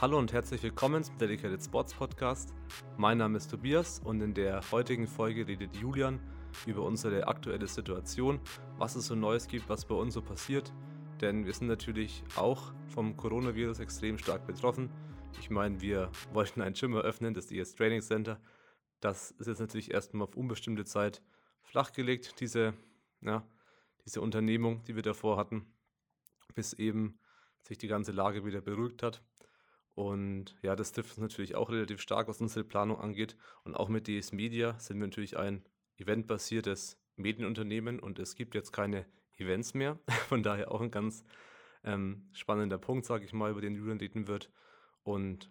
Hallo und herzlich willkommen zum Dedicated Sports Podcast. Mein Name ist Tobias und in der heutigen Folge redet Julian über unsere aktuelle Situation, was es so Neues gibt, was bei uns so passiert. Denn wir sind natürlich auch vom Coronavirus extrem stark betroffen. Ich meine, wir wollten ein Gym eröffnen, das ES Training Center. Das ist jetzt natürlich erstmal auf unbestimmte Zeit flachgelegt, diese, ja, diese Unternehmung, die wir davor hatten, bis eben sich die ganze Lage wieder beruhigt hat. Und ja, das trifft uns natürlich auch relativ stark, was unsere Planung angeht. Und auch mit DS Media sind wir natürlich ein eventbasiertes Medienunternehmen und es gibt jetzt keine Events mehr. Von daher auch ein ganz ähm, spannender Punkt, sage ich mal, über den Julian reden wird. Und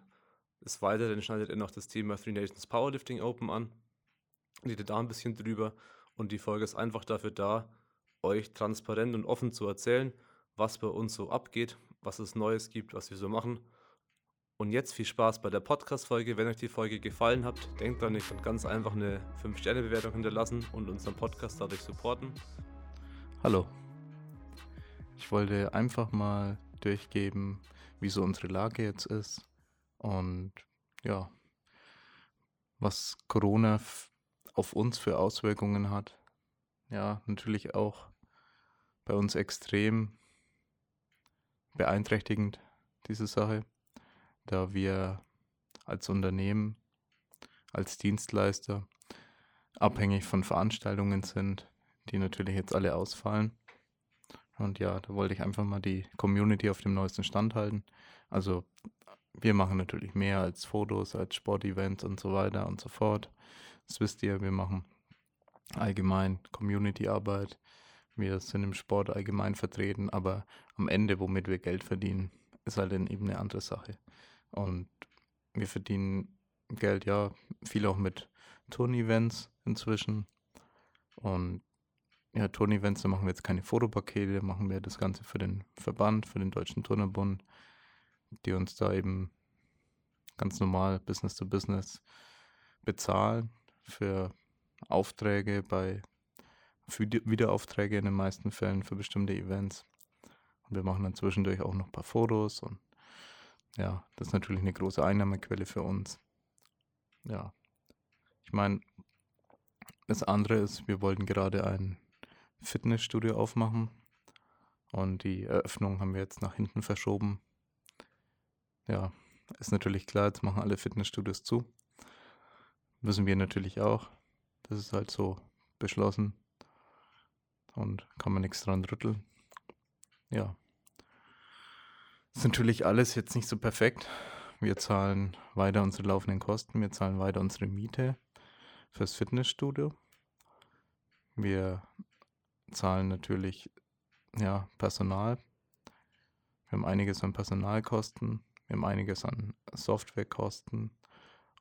des Weiteren schneidet er noch das Thema Three Nations Powerlifting Open an, redet da ein bisschen drüber. Und die Folge ist einfach dafür da, euch transparent und offen zu erzählen, was bei uns so abgeht, was es Neues gibt, was wir so machen. Und jetzt viel Spaß bei der Podcast-Folge. Wenn euch die Folge gefallen hat, denkt dran, ihr könnt ganz einfach eine 5-Sterne-Bewertung hinterlassen und unseren Podcast dadurch supporten. Hallo. Ich wollte einfach mal durchgeben, wie so unsere Lage jetzt ist und ja, was Corona auf uns für Auswirkungen hat. Ja, natürlich auch bei uns extrem beeinträchtigend, diese Sache, da wir als Unternehmen, als Dienstleister abhängig von Veranstaltungen sind, die natürlich jetzt alle ausfallen. Und ja, da wollte ich einfach mal die Community auf dem neuesten Stand halten. Also wir machen natürlich mehr als Fotos, als Sportevents und so weiter und so fort. Das wisst ihr, wir machen allgemein Community-Arbeit. Wir sind im Sport allgemein vertreten, aber am Ende, womit wir Geld verdienen, ist halt dann eben eine andere Sache. Und wir verdienen Geld ja viel auch mit Turnevents inzwischen. Und ja, Turnevents, da machen wir jetzt keine Fotopakete, machen wir das Ganze für den Verband, für den Deutschen Turnerbund, die uns da eben ganz normal Business to Business bezahlen für Aufträge bei für Wiederaufträge in den meisten Fällen für bestimmte Events. Und wir machen dann zwischendurch auch noch ein paar Fotos und ja, das ist natürlich eine große Einnahmequelle für uns. Ja, ich meine, das andere ist, wir wollten gerade ein Fitnessstudio aufmachen und die Eröffnung haben wir jetzt nach hinten verschoben. Ja, ist natürlich klar, jetzt machen alle Fitnessstudios zu. Wissen wir natürlich auch. Das ist halt so beschlossen und kann man nichts dran rütteln. Ja. Ist natürlich alles jetzt nicht so perfekt. Wir zahlen weiter unsere laufenden Kosten, wir zahlen weiter unsere Miete fürs Fitnessstudio. Wir zahlen natürlich ja, Personal. Wir haben einiges an Personalkosten, wir haben einiges an Softwarekosten,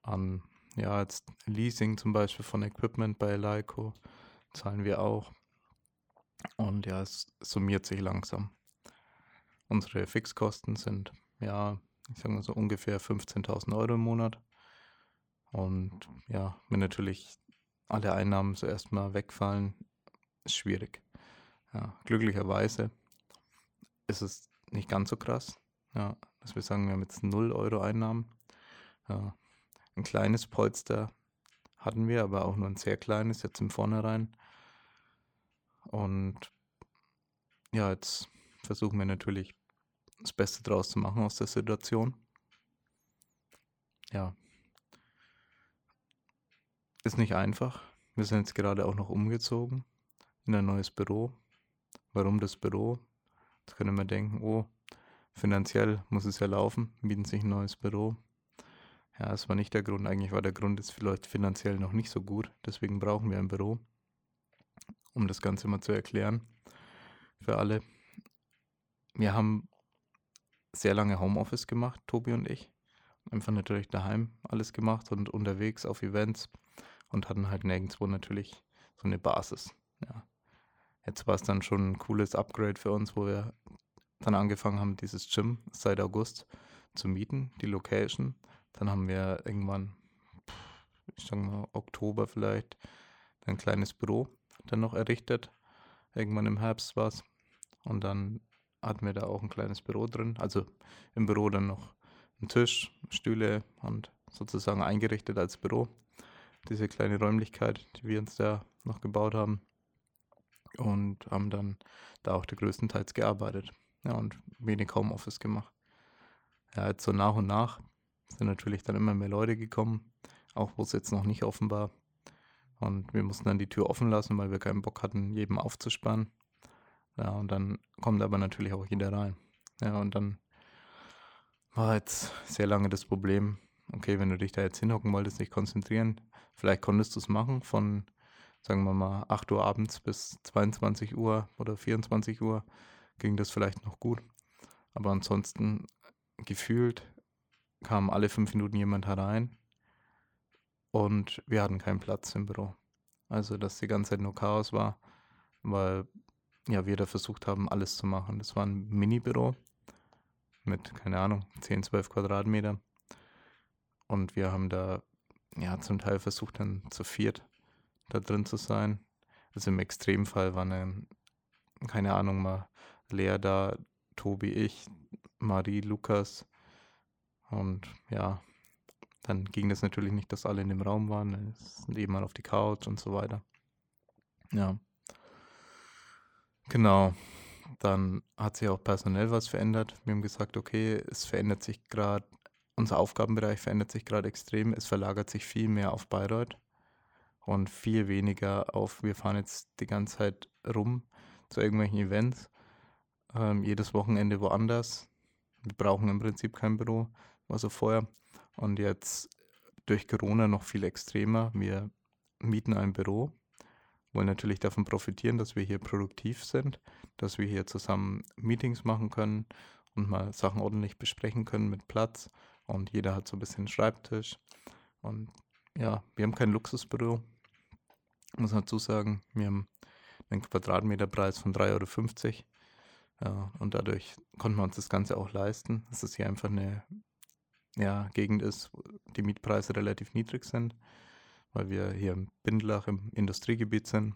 an ja, jetzt Leasing zum Beispiel von Equipment bei Leico zahlen wir auch. Und ja, es summiert sich langsam. Unsere Fixkosten sind, ja, ich sage mal so ungefähr 15.000 Euro im Monat. Und ja, wenn natürlich alle Einnahmen so erstmal wegfallen, ist schwierig. Ja, glücklicherweise ist es nicht ganz so krass. Ja, dass wir sagen, wir haben jetzt 0 Euro Einnahmen. Ja, ein kleines Polster hatten wir, aber auch nur ein sehr kleines jetzt im Vornherein. Und ja, jetzt versuchen wir natürlich das Beste draus zu machen aus der Situation. Ja. Ist nicht einfach. Wir sind jetzt gerade auch noch umgezogen in ein neues Büro. Warum das Büro? Jetzt können wir denken, oh, finanziell muss es ja laufen, bieten sich ein neues Büro. Ja, das war nicht der Grund. Eigentlich war der Grund, es läuft finanziell noch nicht so gut. Deswegen brauchen wir ein Büro um das Ganze mal zu erklären für alle. Wir haben sehr lange Homeoffice gemacht, Tobi und ich. Einfach natürlich daheim alles gemacht und unterwegs auf Events und hatten halt nirgendwo natürlich so eine Basis. Ja. Jetzt war es dann schon ein cooles Upgrade für uns, wo wir dann angefangen haben, dieses Gym seit August zu mieten, die Location. Dann haben wir irgendwann, ich sag mal, Oktober vielleicht, ein kleines Büro dann noch errichtet. Irgendwann im Herbst war es. Und dann hatten wir da auch ein kleines Büro drin. Also im Büro dann noch einen Tisch, Stühle und sozusagen eingerichtet als Büro. Diese kleine Räumlichkeit, die wir uns da noch gebaut haben. Und haben dann da auch größtenteils gearbeitet. Ja, und wenig Homeoffice gemacht. Ja, jetzt so nach und nach sind natürlich dann immer mehr Leute gekommen, auch wo es jetzt noch nicht offen war. Und wir mussten dann die Tür offen lassen, weil wir keinen Bock hatten, jedem aufzusperren. Ja, und dann kommt aber natürlich auch jeder rein. Ja, und dann war jetzt sehr lange das Problem, okay, wenn du dich da jetzt hinhocken wolltest, nicht konzentrieren, vielleicht konntest du es machen von, sagen wir mal, 8 Uhr abends bis 22 Uhr oder 24 Uhr ging das vielleicht noch gut. Aber ansonsten gefühlt kam alle fünf Minuten jemand herein und wir hatten keinen Platz im Büro. Also, dass die ganze Zeit nur Chaos war, weil ja, wir da versucht haben, alles zu machen. Das war ein Mini-Büro mit, keine Ahnung, 10, 12 Quadratmeter. Und wir haben da ja zum Teil versucht, dann zu viert da drin zu sein. Also im Extremfall waren dann, keine Ahnung, mal Lea da, Tobi, ich, Marie, Lukas. Und ja, dann ging das natürlich nicht, dass alle in dem Raum waren. Es sind eben mal auf die Couch und so weiter. Ja. Genau. Dann hat sich auch personell was verändert. Wir haben gesagt, okay, es verändert sich gerade, unser Aufgabenbereich verändert sich gerade extrem. Es verlagert sich viel mehr auf Bayreuth und viel weniger auf, wir fahren jetzt die ganze Zeit rum zu irgendwelchen Events, ähm, jedes Wochenende woanders. Wir brauchen im Prinzip kein Büro, war so vorher. Und jetzt durch Corona noch viel extremer. Wir mieten ein Büro wollen natürlich davon profitieren, dass wir hier produktiv sind, dass wir hier zusammen Meetings machen können und mal Sachen ordentlich besprechen können mit Platz. Und jeder hat so ein bisschen Schreibtisch. Und ja, wir haben kein Luxusbüro, muss man dazu sagen. Wir haben einen Quadratmeterpreis von 3,50 Euro. Ja, und dadurch konnten wir uns das Ganze auch leisten, dass es hier einfach eine ja, Gegend ist, wo die Mietpreise relativ niedrig sind weil wir hier im Bindlach im Industriegebiet sind.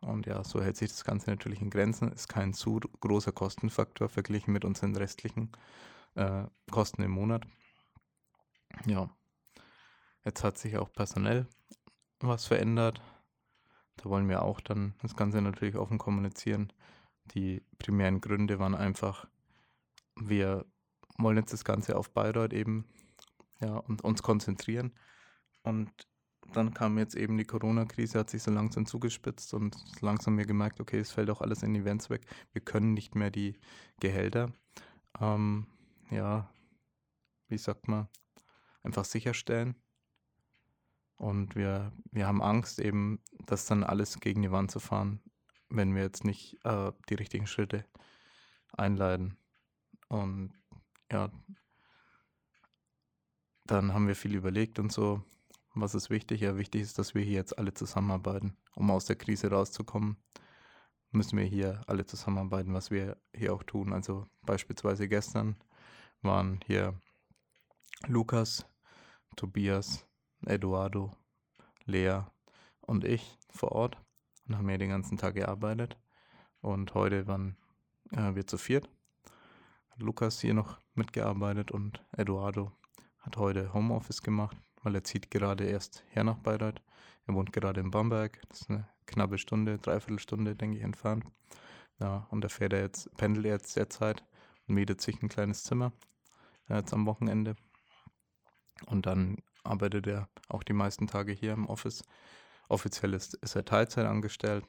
Und ja, so hält sich das Ganze natürlich in Grenzen. Ist kein zu großer Kostenfaktor verglichen mit unseren restlichen äh, Kosten im Monat. Ja, jetzt hat sich auch personell was verändert. Da wollen wir auch dann das Ganze natürlich offen kommunizieren. Die primären Gründe waren einfach, wir wollen jetzt das Ganze auf Bayreuth eben ja, und uns konzentrieren. Und dann kam jetzt eben die Corona-Krise, hat sich so langsam zugespitzt und langsam mir gemerkt, okay, es fällt auch alles in Events weg. Wir können nicht mehr die Gehälter, ähm, ja, wie sagt man, einfach sicherstellen. Und wir, wir haben Angst eben, das dann alles gegen die Wand zu fahren, wenn wir jetzt nicht äh, die richtigen Schritte einleiten. Und ja, dann haben wir viel überlegt und so. Was ist wichtig? Ja, wichtig ist, dass wir hier jetzt alle zusammenarbeiten. Um aus der Krise rauszukommen, müssen wir hier alle zusammenarbeiten, was wir hier auch tun. Also beispielsweise gestern waren hier Lukas, Tobias, Eduardo, Lea und ich vor Ort und haben hier den ganzen Tag gearbeitet. Und heute waren äh, wir zu viert. Lukas hier noch mitgearbeitet und Eduardo hat heute Homeoffice gemacht weil er zieht gerade erst her nach Bayreuth. Er wohnt gerade in Bamberg. Das ist eine knappe Stunde, dreiviertel Stunde, denke ich, entfernt. Ja, und da fährt er jetzt, pendelt er jetzt derzeit und mietet sich ein kleines Zimmer ja, jetzt am Wochenende. Und dann arbeitet er auch die meisten Tage hier im Office. Offiziell ist, ist er Teilzeit angestellt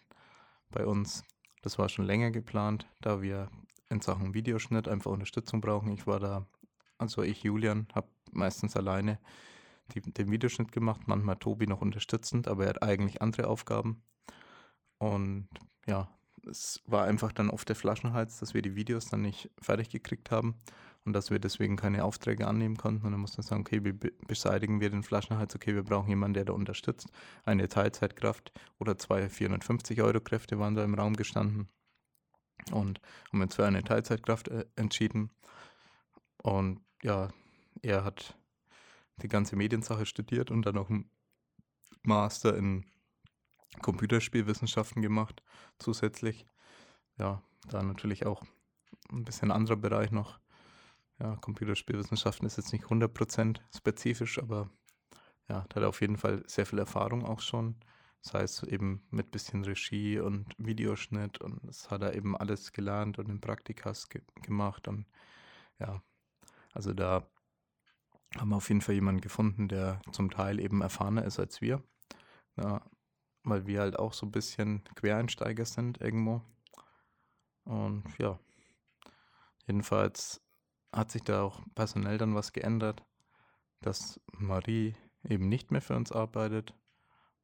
bei uns. Das war schon länger geplant, da wir in Sachen Videoschnitt einfach Unterstützung brauchen. Ich war da, also ich, Julian, habe meistens alleine die, den Videoschnitt gemacht, manchmal Tobi noch unterstützend, aber er hat eigentlich andere Aufgaben. Und ja, es war einfach dann oft der Flaschenhals, dass wir die Videos dann nicht fertig gekriegt haben und dass wir deswegen keine Aufträge annehmen konnten. Und dann mussten wir sagen, okay, wie beseitigen wir den Flaschenhals? Okay, wir brauchen jemanden, der da unterstützt. Eine Teilzeitkraft oder zwei 450 Euro Kräfte waren da im Raum gestanden. Und haben uns für eine Teilzeitkraft äh, entschieden. Und ja, er hat die ganze Mediensache studiert und dann noch einen Master in Computerspielwissenschaften gemacht, zusätzlich. Ja, da natürlich auch ein bisschen anderer Bereich noch. ja, Computerspielwissenschaften ist jetzt nicht 100% spezifisch, aber ja, da hat er auf jeden Fall sehr viel Erfahrung auch schon. Das heißt eben mit bisschen Regie und Videoschnitt und das hat er eben alles gelernt und in Praktikas ge gemacht und ja, also da haben wir auf jeden Fall jemanden gefunden, der zum Teil eben erfahrener ist als wir. Ja, weil wir halt auch so ein bisschen Quereinsteiger sind irgendwo. Und ja, jedenfalls hat sich da auch personell dann was geändert, dass Marie eben nicht mehr für uns arbeitet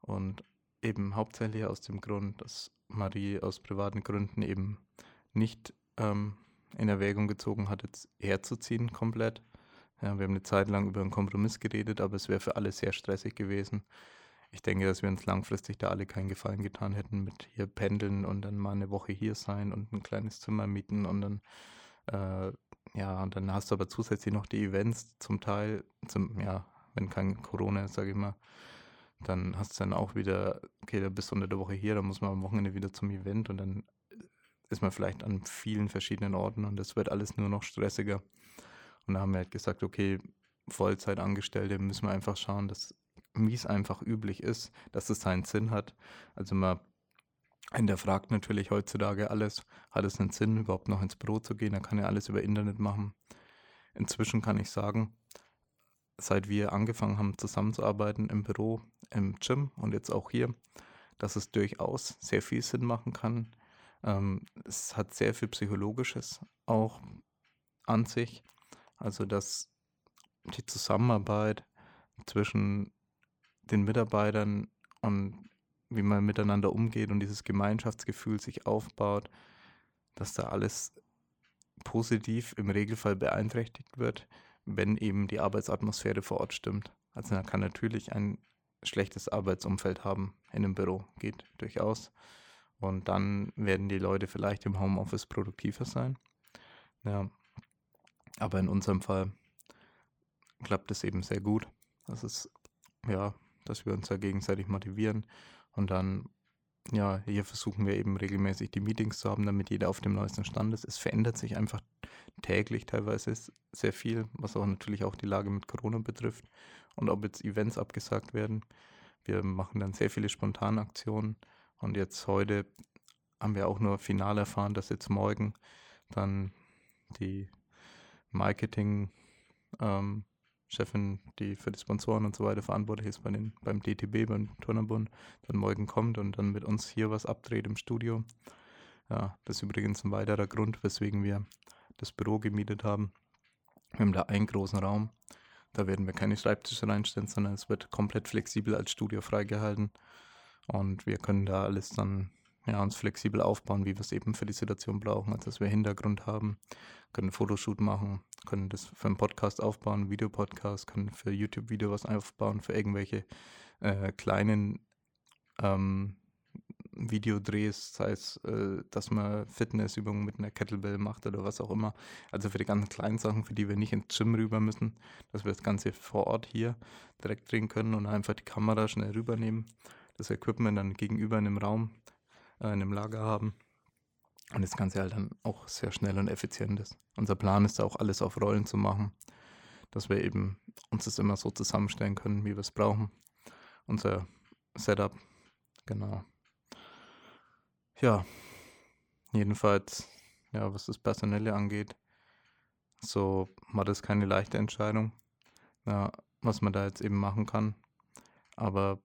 und eben hauptsächlich aus dem Grund, dass Marie aus privaten Gründen eben nicht ähm, in Erwägung gezogen hat, jetzt herzuziehen komplett. Ja, wir haben eine Zeit lang über einen Kompromiss geredet, aber es wäre für alle sehr stressig gewesen. Ich denke, dass wir uns langfristig da alle keinen Gefallen getan hätten mit hier pendeln und dann mal eine Woche hier sein und ein kleines Zimmer mieten und dann äh, ja, und dann hast du aber zusätzlich noch die Events zum Teil, zum, ja, wenn kein Corona ist, sage ich mal, dann hast du dann auch wieder, okay, da bist du unter der Woche hier, dann muss man am Wochenende wieder zum Event und dann ist man vielleicht an vielen verschiedenen Orten und das wird alles nur noch stressiger. Und da haben wir halt gesagt, okay, Vollzeitangestellte müssen wir einfach schauen, dass, wie es einfach üblich ist, dass es seinen Sinn hat. Also man hinterfragt natürlich heutzutage alles. Hat es einen Sinn, überhaupt noch ins Büro zu gehen? Da kann ja alles über Internet machen. Inzwischen kann ich sagen, seit wir angefangen haben zusammenzuarbeiten im Büro, im Gym und jetzt auch hier, dass es durchaus sehr viel Sinn machen kann. Ähm, es hat sehr viel Psychologisches auch an sich. Also dass die Zusammenarbeit zwischen den Mitarbeitern und wie man miteinander umgeht und dieses Gemeinschaftsgefühl sich aufbaut, dass da alles positiv im Regelfall beeinträchtigt wird, wenn eben die Arbeitsatmosphäre vor Ort stimmt. Also man kann natürlich ein schlechtes Arbeitsumfeld haben in einem Büro, geht durchaus. Und dann werden die Leute vielleicht im Homeoffice produktiver sein. Ja. Aber in unserem Fall klappt es eben sehr gut. Das ist, ja, dass wir uns da gegenseitig motivieren und dann, ja, hier versuchen wir eben regelmäßig die Meetings zu haben, damit jeder auf dem neuesten Stand ist. Es verändert sich einfach täglich teilweise sehr viel, was auch natürlich auch die Lage mit Corona betrifft. Und ob jetzt Events abgesagt werden. Wir machen dann sehr viele Spontanaktionen. Und jetzt heute haben wir auch nur final erfahren, dass jetzt morgen dann die Marketing ähm, die für die Sponsoren und so weiter verantwortlich ist bei den, beim DTB, beim Turnerbund, dann morgen kommt und dann mit uns hier was abdreht im Studio. Ja, das ist übrigens ein weiterer Grund, weswegen wir das Büro gemietet haben. Wir haben da einen großen Raum. Da werden wir keine Schreibtische reinstellen, sondern es wird komplett flexibel als Studio freigehalten. Und wir können da alles dann ja, uns flexibel aufbauen, wie wir es eben für die Situation brauchen. Also dass wir Hintergrund haben, können Fotoshoot machen, können das für einen Podcast aufbauen, Videopodcast, können für YouTube-Video was aufbauen, für irgendwelche äh, kleinen ähm, Videodrehs, sei es, äh, dass man Fitnessübungen mit einer Kettlebell macht oder was auch immer. Also für die ganzen kleinen Sachen, für die wir nicht ins Gym rüber müssen, dass wir das Ganze vor Ort hier direkt drehen können und einfach die Kamera schnell rübernehmen, das Equipment dann gegenüber in einem Raum äh, in einem Lager haben. Und das Ganze halt dann auch sehr schnell und effizient ist. Unser Plan ist auch alles auf Rollen zu machen, dass wir eben uns das immer so zusammenstellen können, wie wir es brauchen. Unser Setup, genau. Ja, jedenfalls, ja, was das Personelle angeht, so war das keine leichte Entscheidung, ja, was man da jetzt eben machen kann. Aber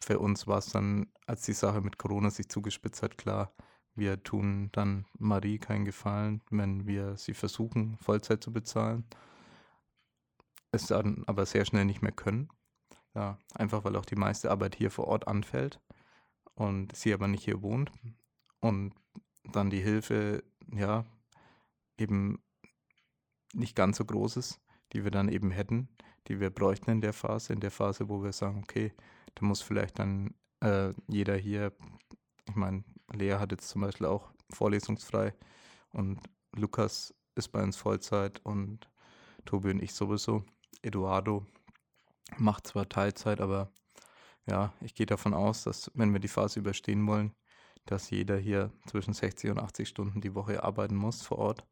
für uns war es dann, als die Sache mit Corona sich zugespitzt hat, klar, wir tun dann Marie keinen Gefallen, wenn wir sie versuchen, Vollzeit zu bezahlen. Es dann aber sehr schnell nicht mehr können. Ja, einfach weil auch die meiste Arbeit hier vor Ort anfällt und sie aber nicht hier wohnt. Und dann die Hilfe, ja, eben nicht ganz so groß ist, die wir dann eben hätten, die wir bräuchten in der Phase, in der Phase, wo wir sagen, okay, da muss vielleicht dann äh, jeder hier, ich meine, Lea hat jetzt zum Beispiel auch vorlesungsfrei und Lukas ist bei uns Vollzeit und Tobi und ich sowieso. Eduardo macht zwar Teilzeit, aber ja, ich gehe davon aus, dass wenn wir die Phase überstehen wollen, dass jeder hier zwischen 60 und 80 Stunden die Woche arbeiten muss vor Ort.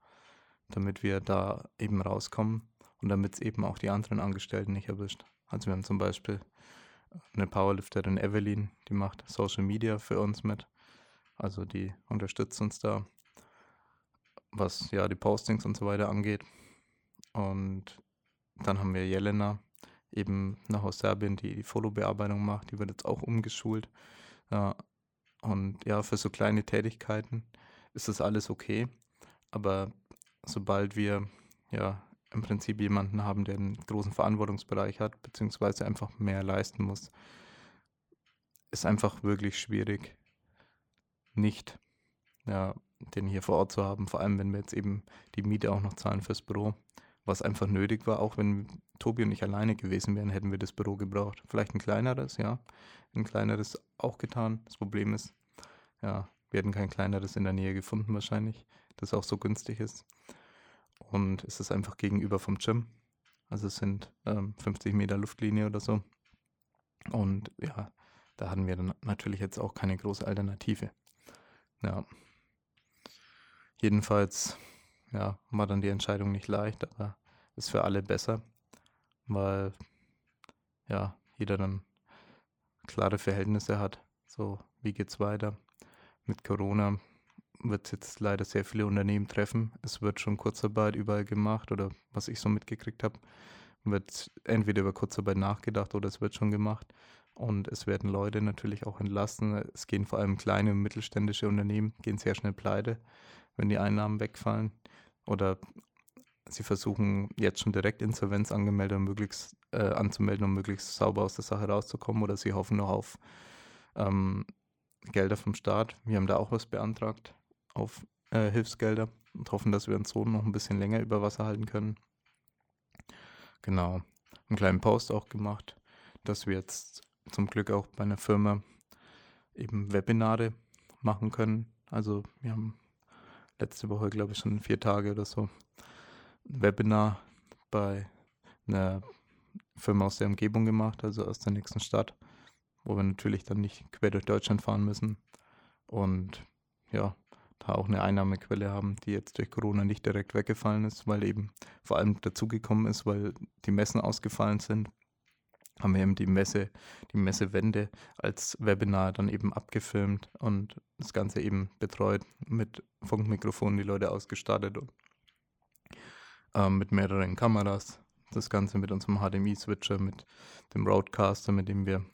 damit wir da eben rauskommen und damit es eben auch die anderen Angestellten nicht erwischt. Also wir haben zum Beispiel eine Powerlifterin Evelyn, die macht Social Media für uns mit. Also die unterstützt uns da, was ja die Postings und so weiter angeht. Und dann haben wir Jelena, eben noch aus Serbien, die die Fotobearbeitung macht. Die wird jetzt auch umgeschult. Ja, und ja, für so kleine Tätigkeiten ist das alles okay. Aber sobald wir ja im Prinzip jemanden haben, der einen großen Verantwortungsbereich hat, beziehungsweise einfach mehr leisten muss, ist einfach wirklich schwierig, nicht ja, den hier vor Ort zu haben. Vor allem, wenn wir jetzt eben die Miete auch noch zahlen fürs Büro, was einfach nötig war. Auch wenn Tobi und ich alleine gewesen wären, hätten wir das Büro gebraucht. Vielleicht ein kleineres, ja. Ein kleineres auch getan. Das Problem ist, ja, wir hätten kein kleineres in der Nähe gefunden wahrscheinlich, das auch so günstig ist. Und es ist einfach gegenüber vom Gym. Also es sind ähm, 50 Meter Luftlinie oder so. Und ja, da hatten wir dann natürlich jetzt auch keine große Alternative. Ja. Jedenfalls, ja, war dann die Entscheidung nicht leicht, aber ist für alle besser, weil ja, jeder dann klare Verhältnisse hat. So, wie geht's weiter? Mit Corona wird es jetzt leider sehr viele Unternehmen treffen. Es wird schon Kurzarbeit überall gemacht oder was ich so mitgekriegt habe, wird entweder über Kurzarbeit nachgedacht oder es wird schon gemacht. Und es werden Leute natürlich auch entlassen. Es gehen vor allem kleine und mittelständische Unternehmen, gehen sehr schnell pleite, wenn die Einnahmen wegfallen. Oder sie versuchen jetzt schon direkt Insolvenz angemeldet und möglichst, äh, anzumelden, um möglichst sauber aus der Sache rauszukommen. Oder sie hoffen noch auf ähm, Gelder vom Staat. Wir haben da auch was beantragt auf äh, Hilfsgelder und hoffen, dass wir uns so noch ein bisschen länger über Wasser halten können. Genau. Einen kleinen Post auch gemacht, dass wir jetzt zum Glück auch bei einer Firma eben Webinare machen können. Also wir haben letzte Woche, glaube ich, schon vier Tage oder so ein Webinar bei einer Firma aus der Umgebung gemacht, also aus der nächsten Stadt, wo wir natürlich dann nicht quer durch Deutschland fahren müssen und ja, da auch eine Einnahmequelle haben, die jetzt durch Corona nicht direkt weggefallen ist, weil eben vor allem dazugekommen ist, weil die Messen ausgefallen sind haben wir eben die Messe, die Messewende als Webinar dann eben abgefilmt und das Ganze eben betreut mit Funkmikrofonen, die Leute ausgestattet und ähm, mit mehreren Kameras. Das Ganze mit unserem HDMI-Switcher, mit dem Roadcaster, mit dem wir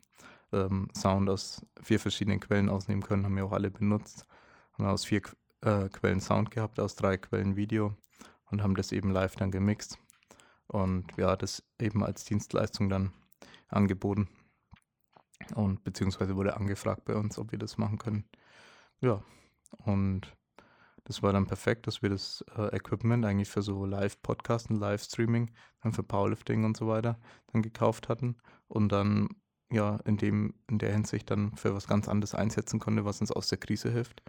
ähm, Sound aus vier verschiedenen Quellen ausnehmen können, haben wir auch alle benutzt. Haben aus vier äh, Quellen Sound gehabt, aus drei Quellen Video und haben das eben live dann gemixt. Und ja, das eben als Dienstleistung dann angeboten. Und beziehungsweise wurde angefragt bei uns, ob wir das machen können. Ja, und das war dann perfekt, dass wir das äh, Equipment eigentlich für so Live-Podcasten, Live-Streaming, dann für Powerlifting und so weiter dann gekauft hatten und dann ja in dem, in der Hinsicht dann für was ganz anderes einsetzen konnte, was uns aus der Krise hilft.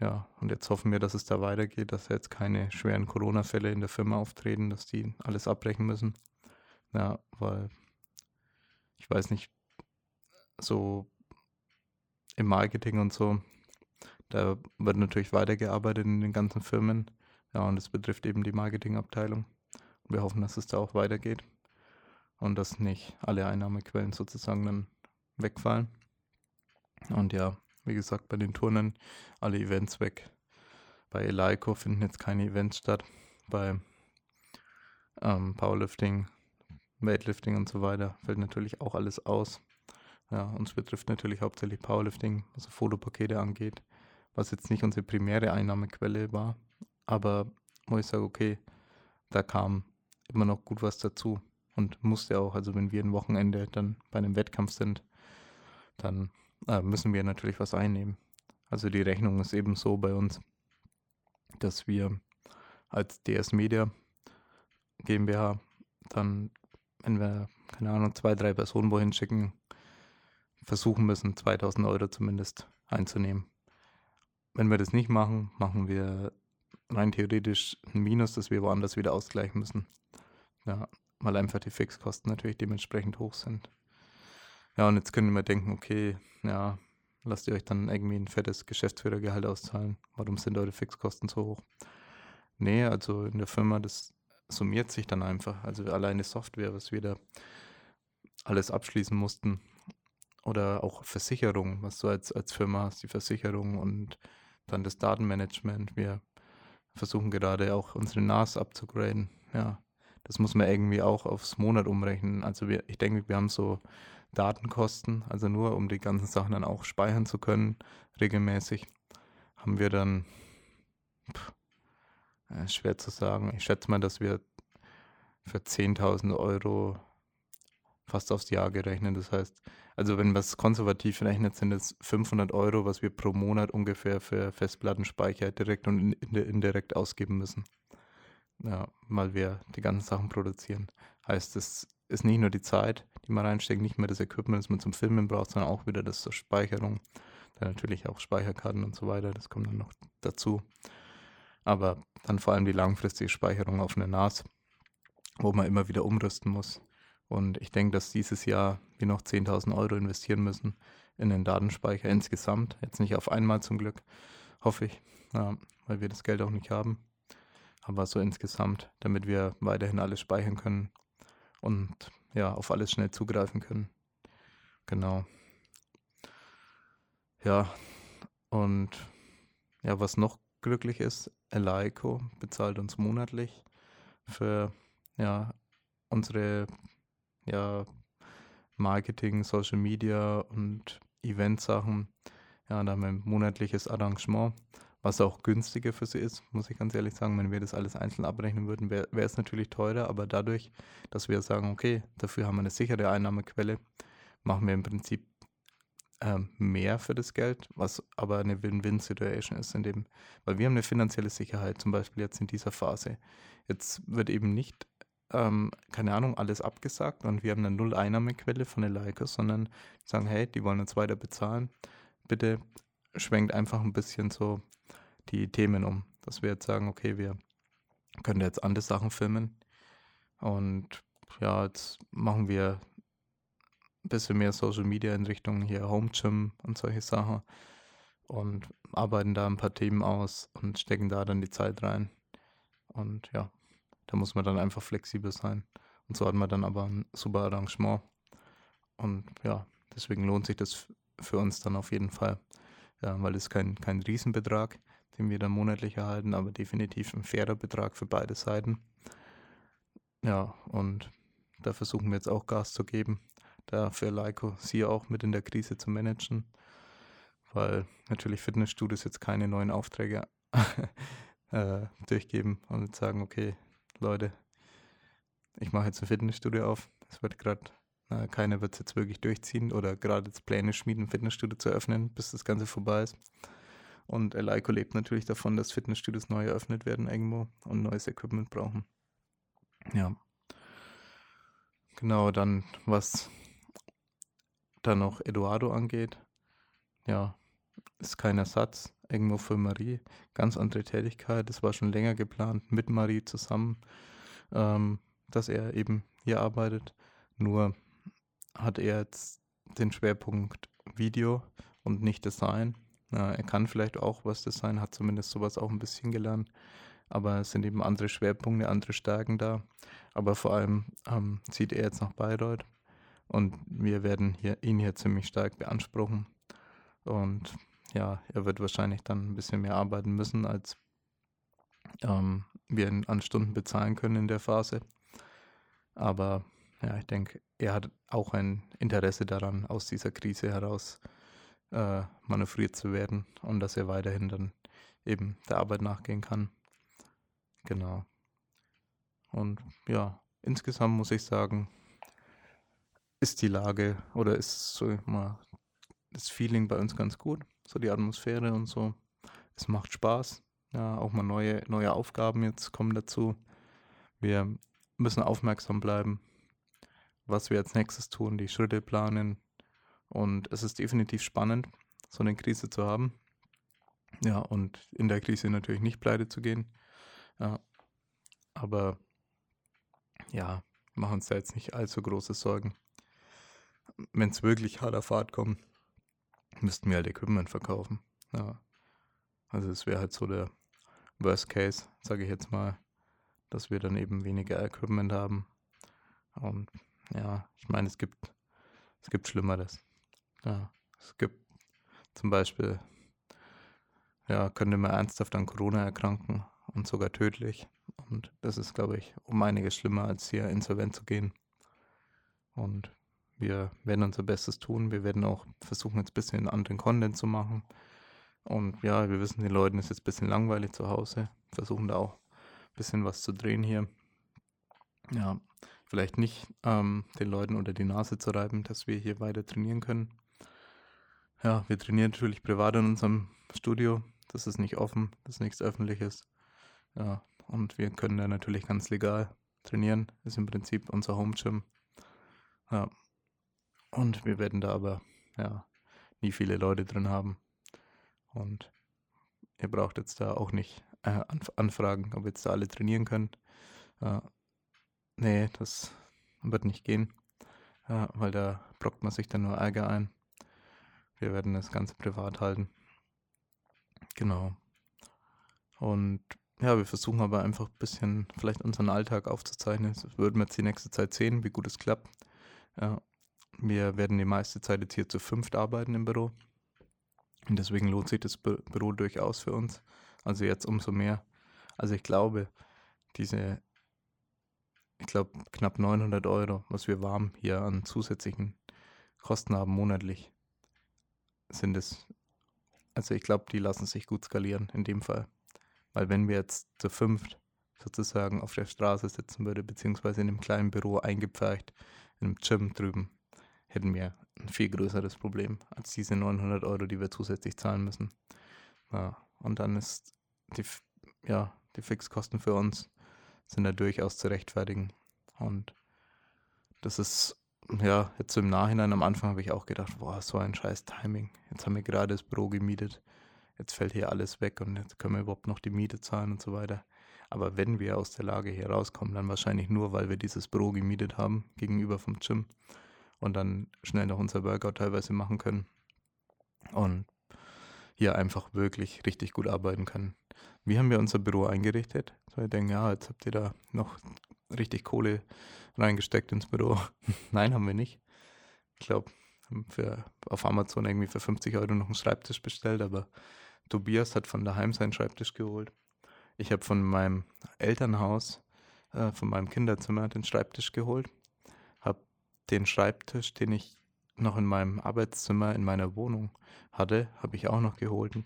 Ja, und jetzt hoffen wir, dass es da weitergeht, dass jetzt keine schweren Corona-Fälle in der Firma auftreten, dass die alles abbrechen müssen. Ja, weil ich weiß nicht, so im Marketing und so, da wird natürlich weitergearbeitet in den ganzen Firmen. Ja, und es betrifft eben die Marketingabteilung. Und wir hoffen, dass es da auch weitergeht und dass nicht alle Einnahmequellen sozusagen dann wegfallen. Und ja, wie gesagt, bei den Turnen alle Events weg. Bei Eleiko finden jetzt keine Events statt. Bei ähm, Powerlifting Weightlifting und so weiter fällt natürlich auch alles aus. Ja, uns betrifft natürlich hauptsächlich Powerlifting, was Fotopakete angeht, was jetzt nicht unsere primäre Einnahmequelle war, aber wo ich sage, okay, da kam immer noch gut was dazu und musste auch, also wenn wir ein Wochenende dann bei einem Wettkampf sind, dann äh, müssen wir natürlich was einnehmen. Also die Rechnung ist eben so bei uns, dass wir als DS Media GmbH dann wenn wir, keine Ahnung, zwei, drei Personen wohin schicken, versuchen müssen, 2000 Euro zumindest einzunehmen. Wenn wir das nicht machen, machen wir rein theoretisch ein Minus, das wir woanders wieder ausgleichen müssen. Ja, weil einfach die Fixkosten natürlich dementsprechend hoch sind. Ja, und jetzt können wir denken, okay, ja, lasst ihr euch dann irgendwie ein fettes Geschäftsführergehalt auszahlen. Warum sind eure Fixkosten so hoch? Nee, also in der Firma, das summiert sich dann einfach. Also alleine Software, was wir da alles abschließen mussten. Oder auch Versicherung, was du als, als Firma hast, die Versicherung und dann das Datenmanagement. Wir versuchen gerade auch unsere NAS abzugraden. Ja, das muss man irgendwie auch aufs Monat umrechnen. Also wir, ich denke, wir haben so Datenkosten, also nur um die ganzen Sachen dann auch speichern zu können, regelmäßig, haben wir dann, pff, äh, schwer zu sagen, ich schätze mal, dass wir für 10.000 Euro fast aufs Jahr gerechnet. Das heißt, also wenn man es konservativ rechnet, sind es 500 Euro, was wir pro Monat ungefähr für Festplattenspeicher direkt und indirekt ausgeben müssen. Ja, weil wir die ganzen Sachen produzieren. Heißt, es ist nicht nur die Zeit, die man reinsteckt, nicht mehr das Equipment, das man zum Filmen braucht, sondern auch wieder das zur Speicherung. Dann natürlich auch Speicherkarten und so weiter, das kommt dann noch dazu. Aber dann vor allem die langfristige Speicherung auf einer NAS, wo man immer wieder umrüsten muss. Und ich denke, dass dieses Jahr wir noch 10.000 Euro investieren müssen in den Datenspeicher insgesamt. Jetzt nicht auf einmal zum Glück, hoffe ich, ja, weil wir das Geld auch nicht haben. Aber so insgesamt, damit wir weiterhin alles speichern können und ja, auf alles schnell zugreifen können. Genau. Ja, und ja, was noch glücklich ist, Eleiko bezahlt uns monatlich für ja, unsere ja, Marketing, Social Media und Eventsachen. Ja, da haben wir ein monatliches Arrangement, was auch günstiger für sie ist, muss ich ganz ehrlich sagen. Wenn wir das alles einzeln abrechnen würden, wäre wär es natürlich teurer, aber dadurch, dass wir sagen, okay, dafür haben wir eine sichere Einnahmequelle, machen wir im Prinzip ähm, mehr für das Geld, was aber eine Win-Win-Situation ist, in dem, weil wir haben eine finanzielle Sicherheit, zum Beispiel jetzt in dieser Phase. Jetzt wird eben nicht ähm, keine Ahnung, alles abgesagt und wir haben eine Null-Einnahmequelle von der Leica, sondern sagen, hey, die wollen uns weiter bezahlen. Bitte schwenkt einfach ein bisschen so die Themen um. Dass wir jetzt sagen, okay, wir können jetzt andere Sachen filmen. Und ja, jetzt machen wir ein bisschen mehr Social Media in Richtung hier Home Gym und solche Sachen. Und arbeiten da ein paar Themen aus und stecken da dann die Zeit rein. Und ja, da muss man dann einfach flexibel sein. Und so hat man dann aber ein super Arrangement. Und ja, deswegen lohnt sich das für uns dann auf jeden Fall. Ja, weil es kein, kein Riesenbetrag, den wir dann monatlich erhalten, aber definitiv ein fairer Betrag für beide Seiten. Ja, und da versuchen wir jetzt auch Gas zu geben, da für Leiko sie auch mit in der Krise zu managen, weil natürlich Fitnessstudios jetzt keine neuen Aufträge äh, durchgeben und sagen, okay, Leute, ich mache jetzt ein Fitnessstudio auf. Es wird gerade, keiner wird es jetzt wirklich durchziehen oder gerade jetzt Pläne schmieden, ein Fitnessstudio zu öffnen, bis das Ganze vorbei ist. Und Eleiko lebt natürlich davon, dass Fitnessstudios neu eröffnet werden irgendwo und neues Equipment brauchen. Ja. Genau, dann was dann noch Eduardo angeht. Ja, ist kein Ersatz irgendwo für Marie. Ganz andere Tätigkeit. Das war schon länger geplant mit Marie zusammen, ähm, dass er eben hier arbeitet. Nur hat er jetzt den Schwerpunkt Video und nicht Design. Ja, er kann vielleicht auch was Design, hat zumindest sowas auch ein bisschen gelernt. Aber es sind eben andere Schwerpunkte, andere Stärken da. Aber vor allem ähm, zieht er jetzt nach Bayreuth und wir werden hier, ihn hier ziemlich stark beanspruchen. Und ja, er wird wahrscheinlich dann ein bisschen mehr arbeiten müssen, als ähm, wir ihn an Stunden bezahlen können in der Phase. Aber ja, ich denke, er hat auch ein Interesse daran, aus dieser Krise heraus äh, manövriert zu werden und dass er weiterhin dann eben der Arbeit nachgehen kann. Genau. Und ja, insgesamt muss ich sagen, ist die Lage oder ist so mal das Feeling bei uns ganz gut so die Atmosphäre und so. Es macht Spaß. Ja, auch mal neue, neue Aufgaben jetzt kommen dazu. Wir müssen aufmerksam bleiben, was wir als nächstes tun, die Schritte planen. Und es ist definitiv spannend, so eine Krise zu haben. Ja, und in der Krise natürlich nicht pleite zu gehen. Ja, aber ja, machen uns da jetzt nicht allzu große Sorgen. Wenn es wirklich hart auf Fahrt kommt, müssten wir halt Equipment verkaufen. Ja. Also es wäre halt so der Worst Case, sage ich jetzt mal, dass wir dann eben weniger Equipment haben. Und ja, ich meine, es gibt, es gibt Schlimmeres. Ja, es gibt zum Beispiel, ja, könnte man ernsthaft an Corona erkranken und sogar tödlich. Und das ist, glaube ich, um einiges schlimmer, als hier insolvent zu gehen. Und wir werden unser Bestes tun. Wir werden auch versuchen, jetzt ein bisschen anderen Content zu machen. Und ja, wir wissen, den Leuten ist jetzt ein bisschen langweilig zu Hause. Versuchen da auch ein bisschen was zu drehen hier. Ja, vielleicht nicht ähm, den Leuten unter die Nase zu reiben, dass wir hier weiter trainieren können. Ja, wir trainieren natürlich privat in unserem Studio. Das ist nicht offen, das ist nichts Öffentliches. Ja, und wir können da natürlich ganz legal trainieren. Ist im Prinzip unser Home Gym. Ja. Und wir werden da aber ja nie viele Leute drin haben. Und ihr braucht jetzt da auch nicht äh, anfragen, ob jetzt da alle trainieren können. Äh, nee, das wird nicht gehen, äh, weil da brockt man sich dann nur Ärger ein. Wir werden das Ganze privat halten. Genau. Und ja, wir versuchen aber einfach ein bisschen vielleicht unseren Alltag aufzuzeichnen. Das würden wir jetzt die nächste Zeit sehen, wie gut es klappt. Ja, wir werden die meiste Zeit jetzt hier zu fünft arbeiten im Büro. Und deswegen lohnt sich das Bü Büro durchaus für uns. Also jetzt umso mehr. Also ich glaube, diese, ich glaube, knapp 900 Euro, was wir warm hier an zusätzlichen Kosten haben monatlich, sind es, also ich glaube, die lassen sich gut skalieren in dem Fall. Weil wenn wir jetzt zu fünft sozusagen auf der Straße sitzen würde, beziehungsweise in einem kleinen Büro eingepfercht, in einem Gym drüben, hätten wir ein viel größeres Problem als diese 900 Euro, die wir zusätzlich zahlen müssen. Ja, und dann ist die, ja, die Fixkosten für uns sind da durchaus zu rechtfertigen. Und das ist, ja, jetzt so im Nachhinein, am Anfang habe ich auch gedacht, boah, so ein scheiß Timing. Jetzt haben wir gerade das Büro gemietet jetzt fällt hier alles weg und jetzt können wir überhaupt noch die Miete zahlen und so weiter. Aber wenn wir aus der Lage hier rauskommen, dann wahrscheinlich nur, weil wir dieses Büro gemietet haben gegenüber vom Gym und dann schnell noch unser Workout teilweise machen können und hier einfach wirklich richtig gut arbeiten können. Wie haben wir unser Büro eingerichtet? So, ich denke, ja, jetzt habt ihr da noch richtig Kohle reingesteckt ins Büro. Nein, haben wir nicht. Ich glaube, für, auf Amazon irgendwie für 50 Euro noch einen Schreibtisch bestellt, aber Tobias hat von daheim seinen Schreibtisch geholt. Ich habe von meinem Elternhaus, äh, von meinem Kinderzimmer den Schreibtisch geholt. Habe den Schreibtisch, den ich noch in meinem Arbeitszimmer in meiner Wohnung hatte, habe ich auch noch geholt,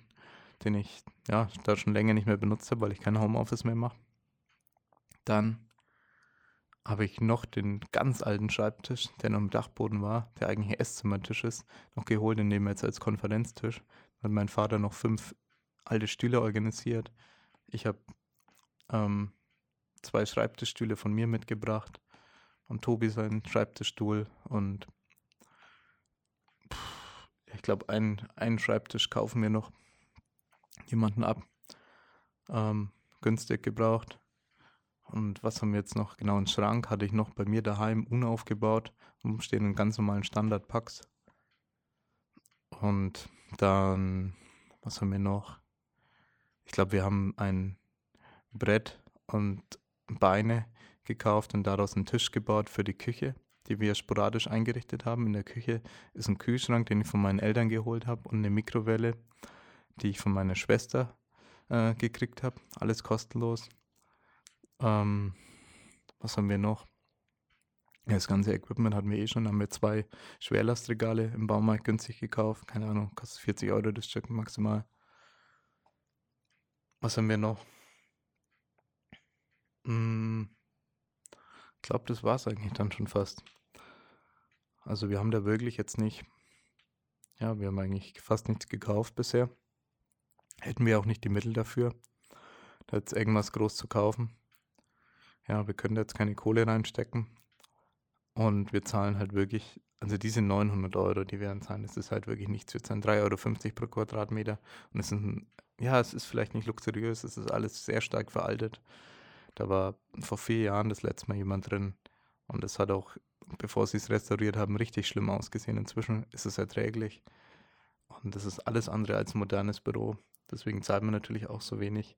den ich ja da schon länger nicht mehr benutzt habe, weil ich kein Homeoffice mehr mache. Dann habe ich noch den ganz alten Schreibtisch, der noch im Dachboden war, der eigentlich Esszimmertisch ist, noch geholt und nehmen wir jetzt als Konferenztisch hat mein Vater noch fünf alte Stühle organisiert. Ich habe ähm, zwei Schreibtischstühle von mir mitgebracht und Tobi seinen Schreibtischstuhl und pff, ich glaube, einen, einen Schreibtisch kaufen wir noch jemanden ab. Ähm, günstig gebraucht. Und was haben wir jetzt noch? Genau, einen Schrank hatte ich noch bei mir daheim unaufgebaut. Umstehen in ganz normalen Standardpacks. Und dann, was haben wir noch? Ich glaube, wir haben ein Brett und Beine gekauft und daraus einen Tisch gebaut für die Küche, die wir sporadisch eingerichtet haben. In der Küche ist ein Kühlschrank, den ich von meinen Eltern geholt habe und eine Mikrowelle, die ich von meiner Schwester äh, gekriegt habe. Alles kostenlos. Ähm, was haben wir noch? Das ganze Equipment hatten wir eh schon, haben wir zwei Schwerlastregale im Baumarkt günstig gekauft. Keine Ahnung, kostet 40 Euro das Stück maximal. Was haben wir noch? Hm, ich glaube, das war es eigentlich dann schon fast. Also wir haben da wirklich jetzt nicht, ja, wir haben eigentlich fast nichts gekauft bisher. Hätten wir auch nicht die Mittel dafür, da jetzt irgendwas groß zu kaufen. Ja, wir können da jetzt keine Kohle reinstecken. Und wir zahlen halt wirklich, also diese 900 Euro, die wir dann zahlen, das ist halt wirklich nichts. Wir zahlen 3,50 Euro pro Quadratmeter. Und es ist ein, ja, es ist vielleicht nicht luxuriös, es ist alles sehr stark veraltet. Da war vor vier Jahren das letzte Mal jemand drin. Und es hat auch, bevor sie es restauriert haben, richtig schlimm ausgesehen. Inzwischen ist es erträglich. Und das ist alles andere als ein modernes Büro. Deswegen zahlt man natürlich auch so wenig.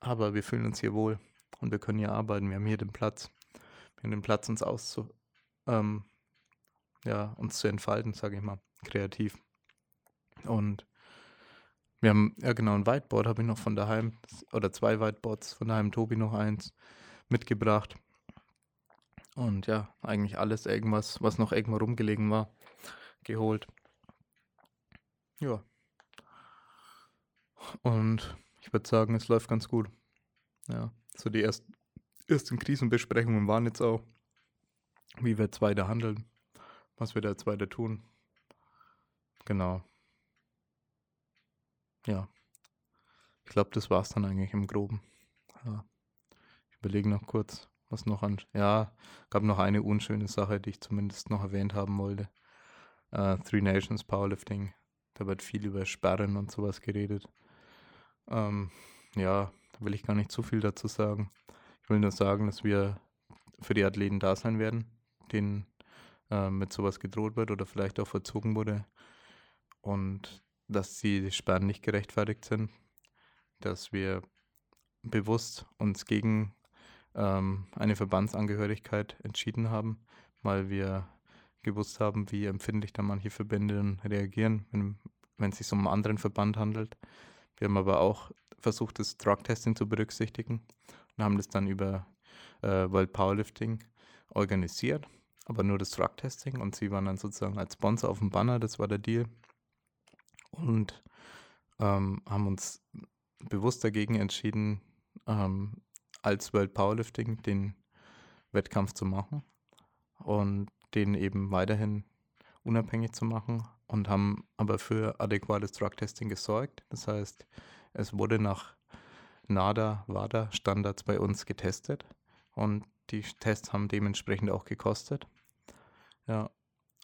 aber wir fühlen uns hier wohl und wir können hier arbeiten. Wir haben hier den Platz. Wir haben den Platz, uns auszu, ähm, ja, uns zu entfalten, sage ich mal, kreativ. Und wir haben, ja genau, ein Whiteboard habe ich noch von daheim, oder zwei Whiteboards von daheim, Tobi noch eins mitgebracht. Und ja, eigentlich alles irgendwas, was noch irgendwo rumgelegen war, geholt. Ja. Und ich würde sagen, es läuft ganz gut. Ja, so die ersten, ersten Krisenbesprechungen waren jetzt auch, wie wir jetzt weiter handeln, was wir da jetzt weiter tun. Genau. Ja. Ich glaube, das war es dann eigentlich im Groben. Ja. Ich überlege noch kurz, was noch an. Ja, gab noch eine unschöne Sache, die ich zumindest noch erwähnt haben wollte. Uh, Three Nations Powerlifting. Da wird viel über Sperren und sowas geredet. Ähm, ja, da will ich gar nicht zu viel dazu sagen. Ich will nur sagen, dass wir für die Athleten da sein werden, denen äh, mit sowas gedroht wird oder vielleicht auch verzogen wurde. Und dass die Sperren nicht gerechtfertigt sind. Dass wir bewusst uns gegen ähm, eine Verbandsangehörigkeit entschieden haben, weil wir gewusst haben, wie empfindlich da manche Verbände reagieren, wenn, wenn es sich um einen anderen Verband handelt. Wir haben aber auch versucht, das Drug-Testing zu berücksichtigen und haben das dann über äh, World Powerlifting organisiert, aber nur das Drug-Testing und sie waren dann sozusagen als Sponsor auf dem Banner, das war der Deal und ähm, haben uns bewusst dagegen entschieden, ähm, als World Powerlifting den Wettkampf zu machen und den eben weiterhin unabhängig zu machen und haben aber für adäquates Drug-Testing gesorgt. Das heißt, es wurde nach NADA, WADA Standards bei uns getestet und die Tests haben dementsprechend auch gekostet. Ja,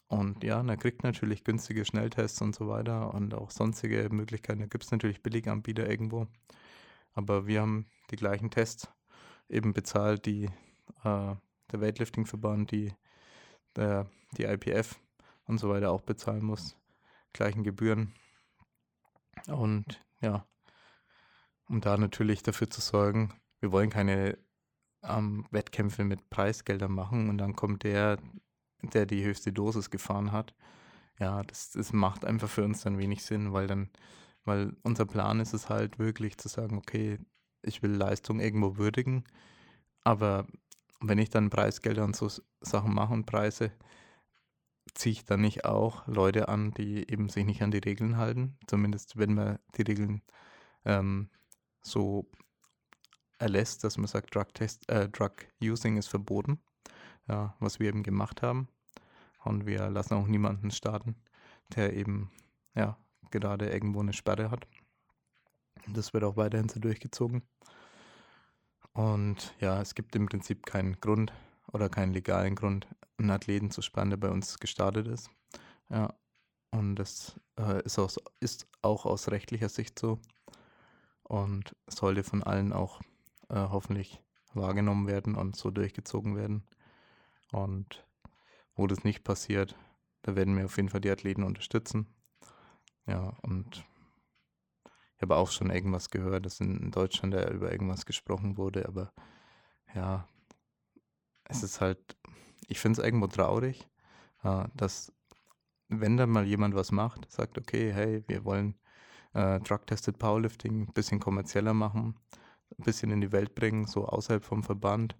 und ja, man kriegt natürlich günstige Schnelltests und so weiter und auch sonstige Möglichkeiten. Da gibt es natürlich Billiganbieter irgendwo. Aber wir haben die gleichen Tests eben bezahlt, die äh, der Weightlifting-Verband, die, die IPF und so weiter auch bezahlen muss. Gleichen Gebühren. Und ja, um da natürlich dafür zu sorgen, wir wollen keine ähm, Wettkämpfe mit Preisgeldern machen und dann kommt der, der die höchste Dosis gefahren hat. Ja, das, das macht einfach für uns dann wenig Sinn, weil dann, weil unser Plan ist es halt wirklich zu sagen, okay, ich will Leistung irgendwo würdigen, aber wenn ich dann Preisgelder und so Sachen mache und Preise, ziehe ich dann nicht auch Leute an, die eben sich nicht an die Regeln halten. Zumindest wenn man die Regeln ähm, so erlässt, dass man sagt, Drug, Test, äh, Drug Using ist verboten ja, was wir eben gemacht haben. Und wir lassen auch niemanden starten, der eben ja, gerade irgendwo eine Sperre hat. Das wird auch weiterhin so durchgezogen. Und ja, es gibt im Prinzip keinen Grund oder keinen legalen Grund, einen Athleten zu sperren, der bei uns gestartet ist. Ja, und das äh, ist, aus, ist auch aus rechtlicher Sicht so und sollte von allen auch äh, hoffentlich wahrgenommen werden und so durchgezogen werden. Und wo das nicht passiert, da werden wir auf jeden Fall die Athleten unterstützen. Ja, und ich habe auch schon irgendwas gehört, dass in Deutschland ja über irgendwas gesprochen wurde, aber ja, es ist halt, ich finde es irgendwo traurig, dass wenn dann mal jemand was macht, sagt, okay, hey, wir wollen äh, Drug-Tested Powerlifting ein bisschen kommerzieller machen, ein bisschen in die Welt bringen, so außerhalb vom Verband,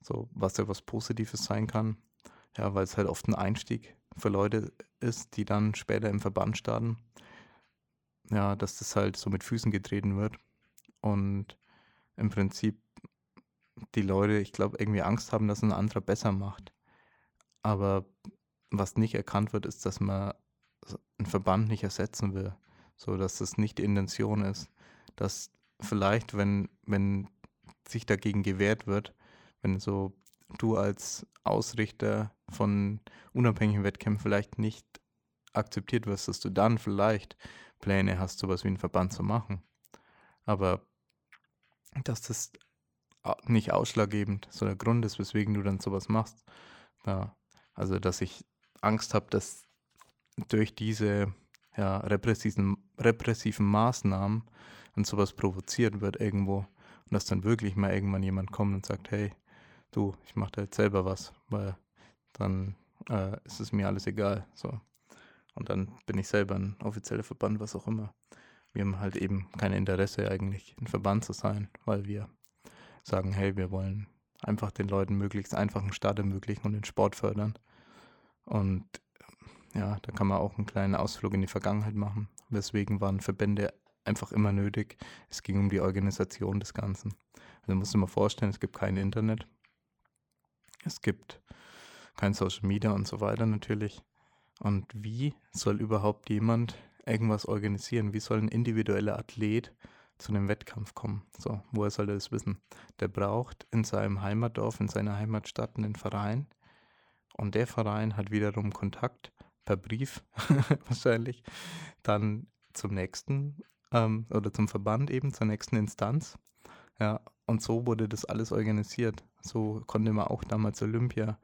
so, was ja was Positives sein kann. Ja, weil es halt oft ein Einstieg für Leute ist, die dann später im Verband starten. Ja, dass das halt so mit Füßen getreten wird. Und im Prinzip die Leute, ich glaube, irgendwie Angst haben, dass ein anderer besser macht. Aber was nicht erkannt wird, ist, dass man einen Verband nicht ersetzen will. So, dass das nicht die Intention ist. Dass vielleicht, wenn, wenn sich dagegen gewehrt wird, wenn so du als Ausrichter von unabhängigen Wettkämpfen vielleicht nicht akzeptiert wirst, dass du dann vielleicht Pläne hast, sowas wie einen Verband zu machen. Aber dass das nicht ausschlaggebend so der Grund ist, weswegen du dann sowas machst. Ja, also, dass ich Angst habe, dass durch diese ja, repressiven, repressiven Maßnahmen und sowas provoziert wird irgendwo Und dass dann wirklich mal irgendwann jemand kommt und sagt, hey, du, ich mache da jetzt selber was, weil dann äh, ist es mir alles egal. So. Und dann bin ich selber ein offizieller Verband, was auch immer. Wir haben halt eben kein Interesse eigentlich, ein Verband zu sein, weil wir sagen, hey, wir wollen einfach den Leuten möglichst einfachen Start ermöglichen und den Sport fördern. Und ja, da kann man auch einen kleinen Ausflug in die Vergangenheit machen. Weswegen waren Verbände einfach immer nötig. Es ging um die Organisation des Ganzen. Also musst du mal vorstellen, es gibt kein Internet. Es gibt kein Social Media und so weiter natürlich. Und wie soll überhaupt jemand irgendwas organisieren? Wie soll ein individueller Athlet zu einem Wettkampf kommen? So, woher soll er das wissen? Der braucht in seinem Heimatdorf, in seiner Heimatstadt einen Verein. Und der Verein hat wiederum Kontakt per Brief wahrscheinlich dann zum nächsten ähm, oder zum Verband eben, zur nächsten Instanz. Ja, und so wurde das alles organisiert. So konnte man auch damals Olympia,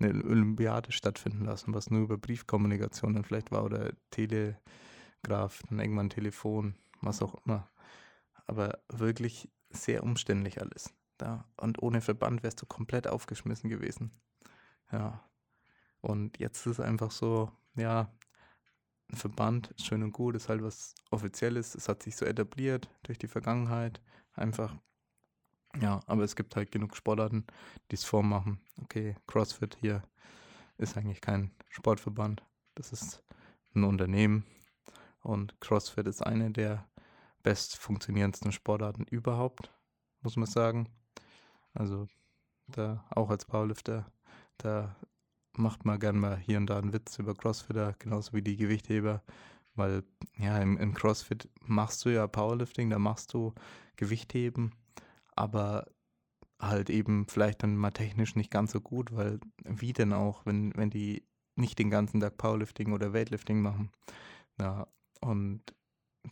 eine Olympiade stattfinden lassen, was nur über Briefkommunikation dann vielleicht war oder Telegraph, dann irgendwann Telefon, was auch immer. Aber wirklich sehr umständlich alles. Da. Und ohne Verband wärst du komplett aufgeschmissen gewesen. Ja. Und jetzt ist es einfach so, ja, ein Verband ist schön und gut, ist halt was Offizielles, es hat sich so etabliert durch die Vergangenheit, einfach. Ja, aber es gibt halt genug Sportarten, die es vormachen. Okay, CrossFit hier ist eigentlich kein Sportverband, das ist ein Unternehmen und CrossFit ist eine der best funktionierendsten Sportarten überhaupt, muss man sagen. Also da auch als Powerlifter, da macht man gern mal hier und da einen Witz über Crossfitter, genauso wie die Gewichtheber, weil ja, im, im Crossfit machst du ja Powerlifting, da machst du Gewichtheben, aber halt eben vielleicht dann mal technisch nicht ganz so gut, weil wie denn auch, wenn, wenn die nicht den ganzen Tag Powerlifting oder Weightlifting machen. Ja, und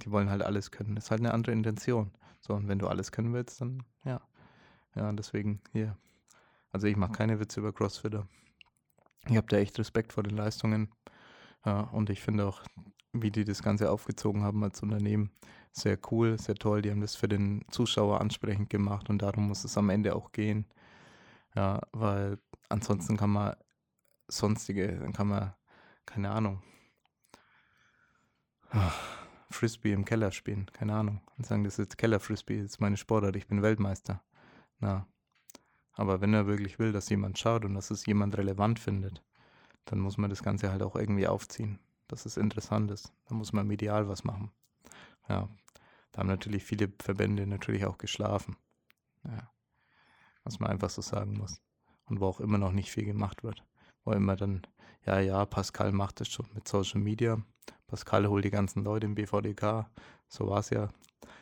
die wollen halt alles können. Das ist halt eine andere Intention. So, und wenn du alles können willst, dann ja. Ja, deswegen hier. Also ich mache keine Witze über Crossfitter. Ich habe da echt Respekt vor den Leistungen. Ja, und ich finde auch, wie die das Ganze aufgezogen haben als Unternehmen, sehr cool, sehr toll. Die haben das für den Zuschauer ansprechend gemacht und darum muss es am Ende auch gehen. Ja, weil ansonsten kann man sonstige, dann kann man, keine Ahnung, Frisbee im Keller spielen, keine Ahnung. Und sagen, das ist jetzt Keller-Frisbee, das ist meine Sportart, ich bin Weltmeister. Na, aber wenn er wirklich will, dass jemand schaut und dass es jemand relevant findet, dann muss man das Ganze halt auch irgendwie aufziehen, dass es interessant ist. Da muss man medial was machen. Ja, da haben natürlich viele Verbände natürlich auch geschlafen. Ja, was man einfach so sagen muss. Und wo auch immer noch nicht viel gemacht wird. Wo immer dann, ja, ja, Pascal macht das schon mit Social Media. Pascal holt die ganzen Leute im BVDK. So war es ja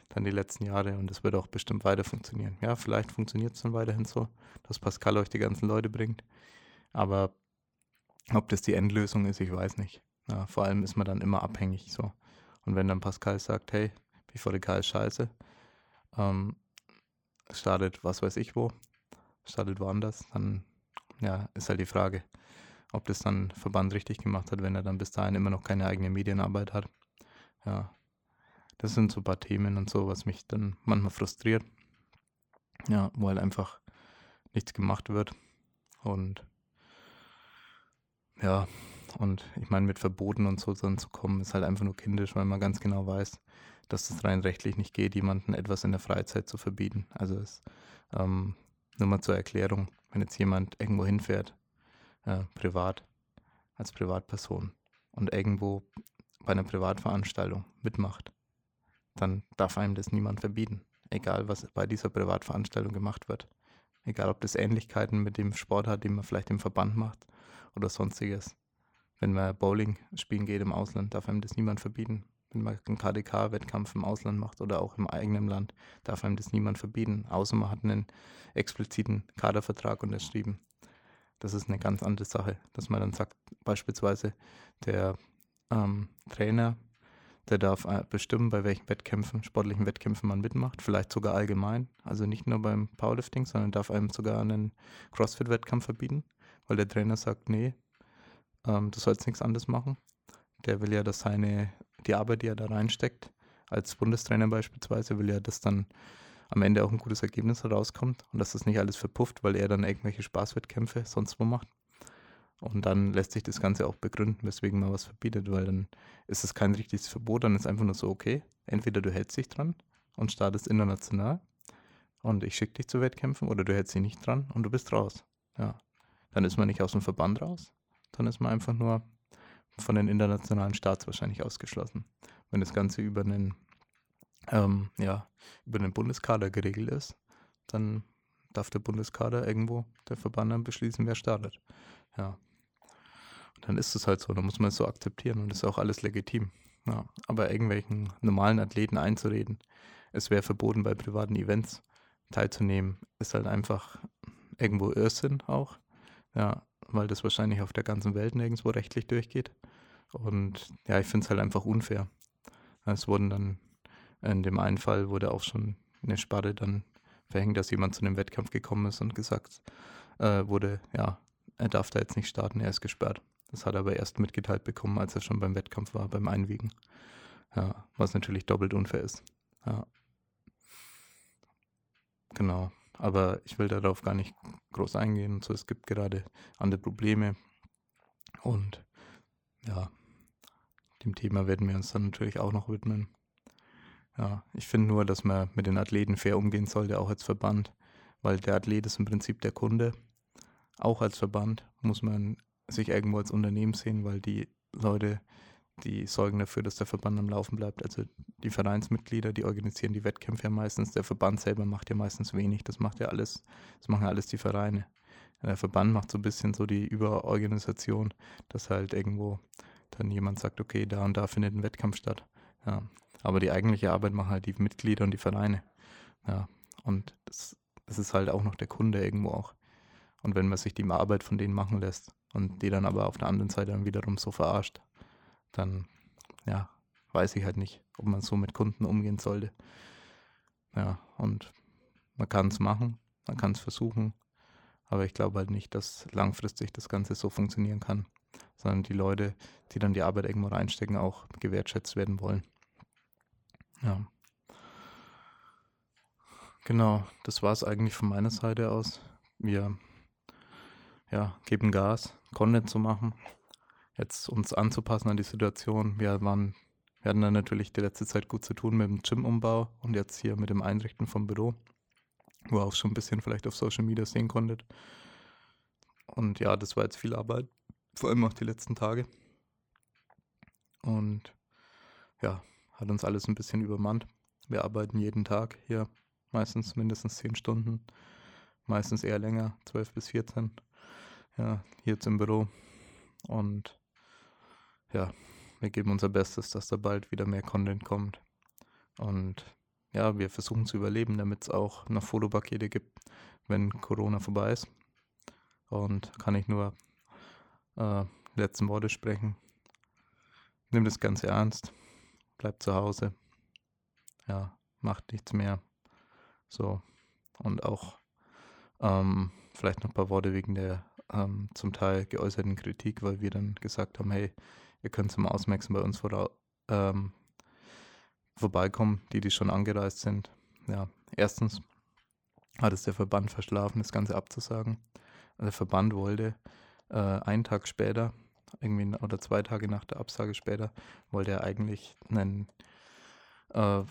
dann die letzten Jahre und es wird auch bestimmt weiter funktionieren. Ja, vielleicht funktioniert es dann weiterhin so, dass Pascal euch die ganzen Leute bringt. Aber ob das die Endlösung ist, ich weiß nicht. Ja, vor allem ist man dann immer abhängig so. Und wenn dann Pascal sagt, hey, BVDK ist scheiße, ähm, startet was weiß ich wo, startet woanders, dann ja, ist halt die Frage, ob das dann Verband richtig gemacht hat, wenn er dann bis dahin immer noch keine eigene Medienarbeit hat. Ja, das sind so ein paar Themen und so, was mich dann manchmal frustriert. Ja, wo halt einfach nichts gemacht wird. Und ja, und ich meine, mit Verboten und so dann zu kommen, ist halt einfach nur kindisch, weil man ganz genau weiß, dass es rein rechtlich nicht geht, jemanden etwas in der Freizeit zu verbieten. Also es, ähm, nur mal zur Erklärung, wenn jetzt jemand irgendwo hinfährt, äh, privat, als Privatperson und irgendwo bei einer Privatveranstaltung mitmacht, dann darf einem das niemand verbieten. Egal, was bei dieser Privatveranstaltung gemacht wird. Egal, ob das Ähnlichkeiten mit dem Sport hat, den man vielleicht im Verband macht oder sonstiges. Wenn man Bowling spielen geht im Ausland, darf einem das niemand verbieten. Wenn man einen KDK-Wettkampf im Ausland macht oder auch im eigenen Land, darf einem das niemand verbieten. Außer man hat einen expliziten Kadervertrag unterschrieben. Das ist eine ganz andere Sache, dass man dann sagt, beispielsweise der ähm, Trainer der darf äh, bestimmen, bei welchen Wettkämpfen, sportlichen Wettkämpfen man mitmacht, vielleicht sogar allgemein. Also nicht nur beim Powerlifting, sondern darf einem sogar einen CrossFit-Wettkampf verbieten, weil der Trainer sagt, nee, ähm, du sollst nichts anderes machen. Der will ja, dass seine, die Arbeit, die er da reinsteckt, als Bundestrainer beispielsweise, will ja das dann am Ende auch ein gutes Ergebnis herauskommt und dass das nicht alles verpufft, weil er dann irgendwelche Spaßwettkämpfe sonst wo macht. Und dann lässt sich das Ganze auch begründen, weswegen man was verbietet, weil dann ist es kein richtiges Verbot, dann ist einfach nur so, okay, entweder du hältst dich dran und startest international und ich schicke dich zu Wettkämpfen oder du hältst dich nicht dran und du bist raus. Ja. Dann ist man nicht aus dem Verband raus, dann ist man einfach nur von den internationalen Starts wahrscheinlich ausgeschlossen. Wenn das Ganze über einen, ähm, ja, über einen Bundeskader geregelt ist, dann darf der Bundeskader irgendwo, der Verband dann beschließen, wer startet. Ja. Und dann ist es halt so, dann muss man es so akzeptieren und ist auch alles legitim. Ja. Aber irgendwelchen normalen Athleten einzureden, es wäre verboten bei privaten Events teilzunehmen, ist halt einfach irgendwo Irrsinn auch. Ja, weil das wahrscheinlich auf der ganzen Welt nirgendwo rechtlich durchgeht. Und ja, ich finde es halt einfach unfair. Es wurden dann, in dem einen Fall wurde auch schon eine Sperre dann verhängt, dass jemand zu einem Wettkampf gekommen ist und gesagt äh, wurde, ja, er darf da jetzt nicht starten, er ist gesperrt. Das hat er aber erst mitgeteilt bekommen, als er schon beim Wettkampf war, beim Einwiegen. Ja, was natürlich doppelt unfair ist. Ja. Genau. Aber ich will darauf gar nicht groß eingehen so. Es gibt gerade andere Probleme. Und ja, dem Thema werden wir uns dann natürlich auch noch widmen. Ja, ich finde nur, dass man mit den Athleten fair umgehen sollte, auch als Verband, weil der Athlet ist im Prinzip der Kunde. Auch als Verband muss man sich irgendwo als Unternehmen sehen, weil die Leute, die sorgen dafür, dass der Verband am Laufen bleibt. Also die Vereinsmitglieder, die organisieren die Wettkämpfe ja meistens. Der Verband selber macht ja meistens wenig. Das macht ja alles, das machen ja alles die Vereine. Der Verband macht so ein bisschen so die Überorganisation, dass halt irgendwo dann jemand sagt, okay, da und da findet ein Wettkampf statt. Ja. Aber die eigentliche Arbeit machen halt die Mitglieder und die Vereine. Ja. Und das, das ist halt auch noch der Kunde irgendwo auch. Und wenn man sich die Arbeit von denen machen lässt und die dann aber auf der anderen Seite dann wiederum so verarscht, dann ja, weiß ich halt nicht, ob man so mit Kunden umgehen sollte. Ja, und man kann es machen, man kann es versuchen, aber ich glaube halt nicht, dass langfristig das Ganze so funktionieren kann, sondern die Leute, die dann die Arbeit irgendwo reinstecken, auch gewertschätzt werden wollen. Ja. Genau, das war es eigentlich von meiner Seite aus. Wir ja, geben Gas, Content zu machen jetzt uns anzupassen an die Situation. Wir waren, wir hatten dann natürlich die letzte Zeit gut zu tun mit dem Gym-Umbau und jetzt hier mit dem Einrichten vom Büro, wo ihr auch schon ein bisschen vielleicht auf Social Media sehen konntet. Und ja, das war jetzt viel Arbeit, vor allem auch die letzten Tage. Und ja, hat uns alles ein bisschen übermannt. Wir arbeiten jeden Tag hier, meistens mindestens 10 Stunden, meistens eher länger, 12 bis 14. Ja, hier jetzt im Büro. Und ja, wir geben unser Bestes, dass da bald wieder mehr Content kommt. Und ja, wir versuchen zu überleben, damit es auch noch Fotopakete gibt, wenn Corona vorbei ist. Und kann ich nur äh, letzten Worte sprechen. Nimm das Ganze ernst, bleib zu Hause. Ja, macht nichts mehr. So. Und auch ähm, vielleicht noch ein paar Worte wegen der ähm, zum Teil geäußerten Kritik, weil wir dann gesagt haben, hey, ihr könnt zum Ausmaxen bei uns vor, ähm, vorbeikommen, die, die schon angereist sind. Ja, erstens hat es der Verband verschlafen, das Ganze abzusagen. Der Verband wollte äh, einen Tag später, irgendwie oder zwei Tage nach der Absage später, wollte er eigentlich einen äh,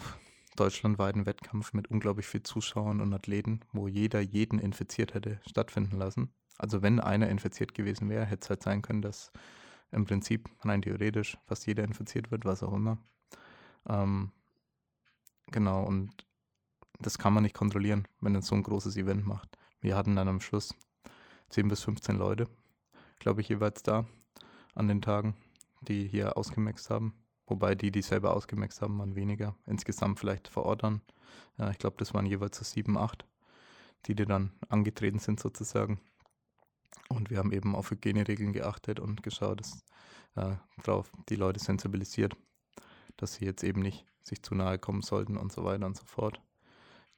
deutschlandweiten Wettkampf mit unglaublich viel Zuschauern und Athleten, wo jeder jeden infiziert hätte, stattfinden lassen. Also wenn einer infiziert gewesen wäre, hätte es halt sein können, dass im Prinzip rein theoretisch fast jeder infiziert wird, was auch immer. Ähm, genau, und das kann man nicht kontrollieren, wenn man so ein großes Event macht. Wir hatten dann am Schluss 10 bis 15 Leute, glaube ich, jeweils da an den Tagen, die hier ausgemaxt haben. Wobei die, die selber ausgemaxt haben, waren weniger. Insgesamt vielleicht vor Ort dann. Ja, ich glaube, das waren jeweils so 7, 8, die, die dann angetreten sind sozusagen. Und wir haben eben auf Hygieneregeln geachtet und geschaut, dass äh, drauf die Leute sensibilisiert, dass sie jetzt eben nicht sich zu nahe kommen sollten und so weiter und so fort.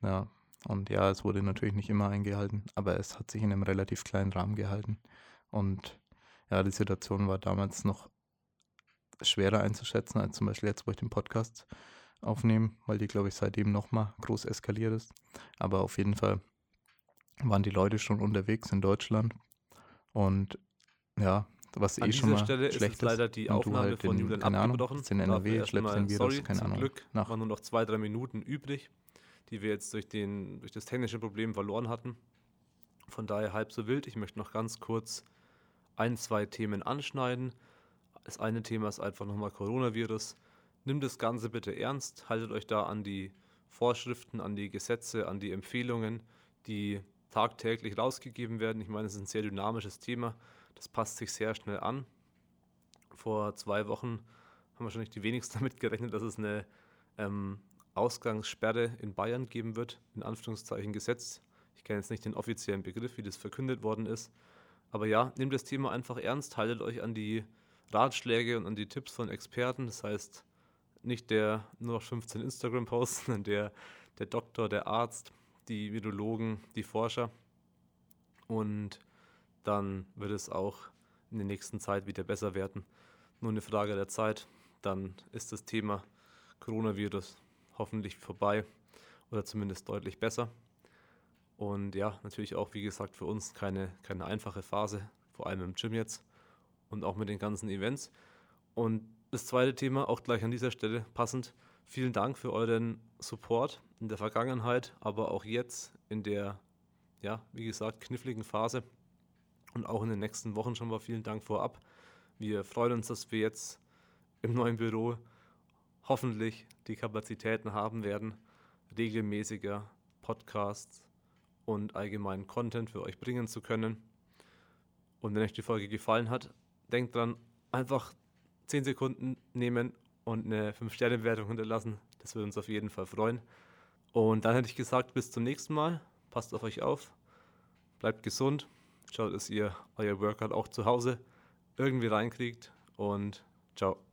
Ja, und ja, es wurde natürlich nicht immer eingehalten, aber es hat sich in einem relativ kleinen Rahmen gehalten. Und ja, die Situation war damals noch schwerer einzuschätzen als zum Beispiel jetzt, wo ich den Podcast aufnehmen, weil die, glaube ich, seitdem nochmal groß eskaliert ist. Aber auf jeden Fall waren die Leute schon unterwegs in Deutschland. Und ja, was An eh schon dieser mal Stelle ist schlecht es leider die Aufnahme halt von Julian abgebrochen. Dafür NRW, schleppst den Virus, sorry, keine zum Ahnung, Glück nach- waren nur noch zwei, drei Minuten übrig, die wir jetzt durch, den, durch das technische Problem verloren hatten. Von daher halb so wild. Ich möchte noch ganz kurz ein, zwei Themen anschneiden. Das eine Thema ist einfach nochmal Coronavirus. Nimmt das Ganze bitte ernst, haltet euch da an die Vorschriften, an die Gesetze, an die Empfehlungen, die tagtäglich rausgegeben werden. Ich meine, es ist ein sehr dynamisches Thema. Das passt sich sehr schnell an. Vor zwei Wochen haben wahrscheinlich die wenigsten damit gerechnet, dass es eine ähm, Ausgangssperre in Bayern geben wird, in Anführungszeichen Gesetz. Ich kenne jetzt nicht den offiziellen Begriff, wie das verkündet worden ist. Aber ja, nehmt das Thema einfach ernst, haltet euch an die Ratschläge und an die Tipps von Experten. Das heißt, nicht der nur noch 15 Instagram-Posts, sondern der, der Doktor, der Arzt, die Virologen, die Forscher. Und dann wird es auch in der nächsten Zeit wieder besser werden. Nur eine Frage der Zeit. Dann ist das Thema Coronavirus hoffentlich vorbei oder zumindest deutlich besser. Und ja, natürlich auch, wie gesagt, für uns keine, keine einfache Phase, vor allem im Gym jetzt und auch mit den ganzen Events. Und das zweite Thema, auch gleich an dieser Stelle passend, vielen Dank für euren Support in der Vergangenheit, aber auch jetzt in der, ja, wie gesagt, kniffligen Phase und auch in den nächsten Wochen schon mal vielen Dank vorab. Wir freuen uns, dass wir jetzt im neuen Büro hoffentlich die Kapazitäten haben werden, regelmäßiger Podcasts und allgemeinen Content für euch bringen zu können. Und wenn euch die Folge gefallen hat, denkt dran, einfach 10 Sekunden nehmen und eine 5-Sterne-Bewertung hinterlassen. Das würde uns auf jeden Fall freuen. Und dann hätte ich gesagt, bis zum nächsten Mal. Passt auf euch auf. Bleibt gesund. Schaut, dass ihr euer Workout auch zu Hause irgendwie reinkriegt. Und ciao.